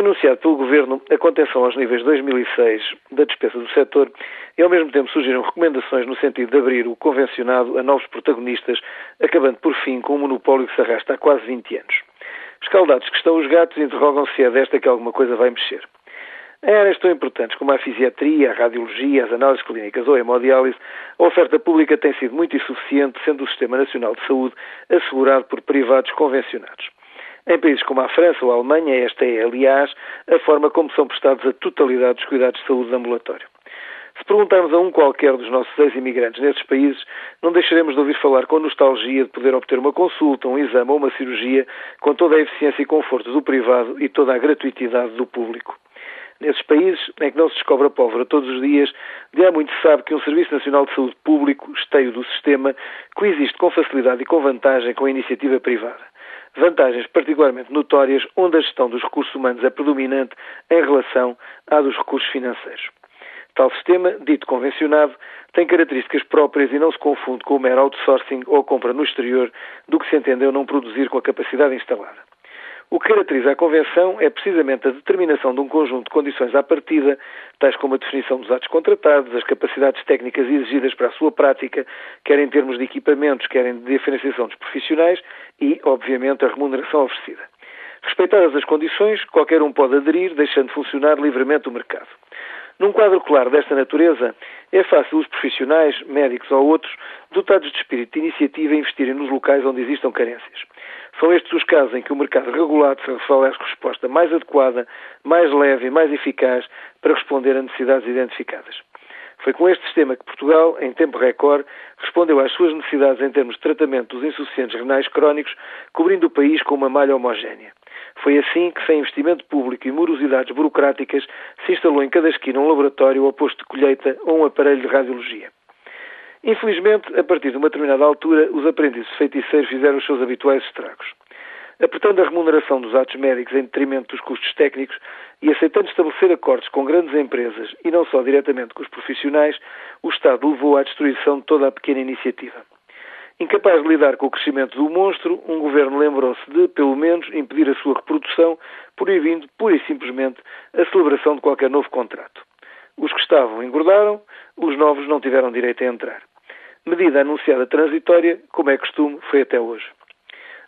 Foi anunciado pelo Governo a contenção aos níveis 2006 da despesa do setor e, ao mesmo tempo, surgiram recomendações no sentido de abrir o convencionado a novos protagonistas, acabando, por fim, com um monopólio que se arrasta há quase 20 anos. Escaldados que estão os gatos interrogam se é desta que alguma coisa vai mexer. Em áreas tão importantes como a fisiatria, a radiologia, as análises clínicas ou a hemodiálise, a oferta pública tem sido muito insuficiente, sendo o Sistema Nacional de Saúde assegurado por privados convencionados. Em países como a França ou a Alemanha, esta é, aliás, a forma como são prestados a totalidade dos cuidados de saúde de ambulatório. Se perguntarmos a um qualquer dos nossos ex-imigrantes nesses países, não deixaremos de ouvir falar com nostalgia de poder obter uma consulta, um exame ou uma cirurgia com toda a eficiência e conforto do privado e toda a gratuitidade do público. Nesses países em que não se descobre a pólvora todos os dias, de há muito se sabe que um Serviço Nacional de Saúde Público, esteio do sistema, coexiste com facilidade e com vantagem com a iniciativa privada vantagens particularmente notórias onde a gestão dos recursos humanos é predominante em relação à dos recursos financeiros. Tal sistema, dito convencionado, tem características próprias e não se confunde com o mero outsourcing ou compra no exterior do que se entendeu não produzir com a capacidade instalada. O que caracteriza a Convenção é precisamente a determinação de um conjunto de condições à partida, tais como a definição dos atos contratados, as capacidades técnicas exigidas para a sua prática, quer em termos de equipamentos, quer em diferenciação dos profissionais e, obviamente, a remuneração oferecida. Respeitadas as condições, qualquer um pode aderir, deixando funcionar livremente o mercado. Num quadro claro desta natureza, é fácil os profissionais, médicos ou outros, dotados de espírito de iniciativa, investirem nos locais onde existam carências. São estes os casos em que o mercado regulado se revela a resposta mais adequada, mais leve e mais eficaz para responder a necessidades identificadas. Foi com este sistema que Portugal, em tempo recorde, respondeu às suas necessidades em termos de tratamento dos insuficientes renais crónicos, cobrindo o país com uma malha homogénea. Foi assim que, sem investimento público e morosidades burocráticas, se instalou em cada esquina um laboratório ou posto de colheita ou um aparelho de radiologia. Infelizmente, a partir de uma determinada altura, os aprendizes feiticeiros fizeram os seus habituais estragos. Apertando a remuneração dos atos médicos em detrimento dos custos técnicos e aceitando estabelecer acordos com grandes empresas e não só diretamente com os profissionais, o Estado levou à destruição de toda a pequena iniciativa. Incapaz de lidar com o crescimento do monstro, um governo lembrou-se de, pelo menos, impedir a sua reprodução, proibindo, pura e simplesmente, a celebração de qualquer novo contrato. Os que estavam engordaram, os novos não tiveram direito a entrar. Medida anunciada transitória, como é costume, foi até hoje.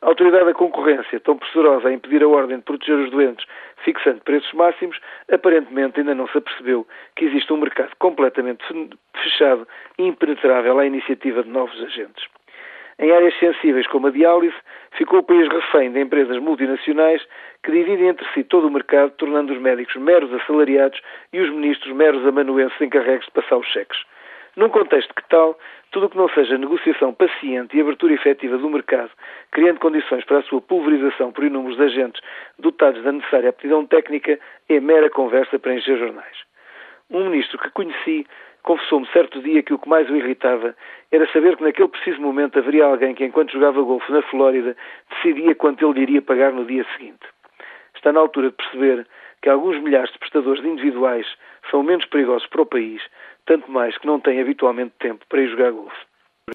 A autoridade da concorrência, tão pressurosa a impedir a ordem de proteger os doentes, fixando preços máximos, aparentemente ainda não se apercebeu que existe um mercado completamente fechado e impenetrável à iniciativa de novos agentes. Em áreas sensíveis como a diálise, ficou o país refém de empresas multinacionais que dividem entre si todo o mercado, tornando os médicos meros assalariados e os ministros meros amanuenses encarregues de passar os cheques. Num contexto que tal, tudo o que não seja negociação paciente e abertura efetiva do mercado, criando condições para a sua pulverização por inúmeros agentes dotados da necessária aptidão técnica, é mera conversa para encher jornais. Um ministro que conheci confessou-me certo dia que o que mais o irritava era saber que naquele preciso momento haveria alguém que, enquanto jogava golfe na Flórida, decidia quanto ele iria pagar no dia seguinte. Está na altura de perceber que alguns milhares de prestadores individuais são menos perigosos para o país tanto mais que não tem habitualmente tempo para ir jogar golfe.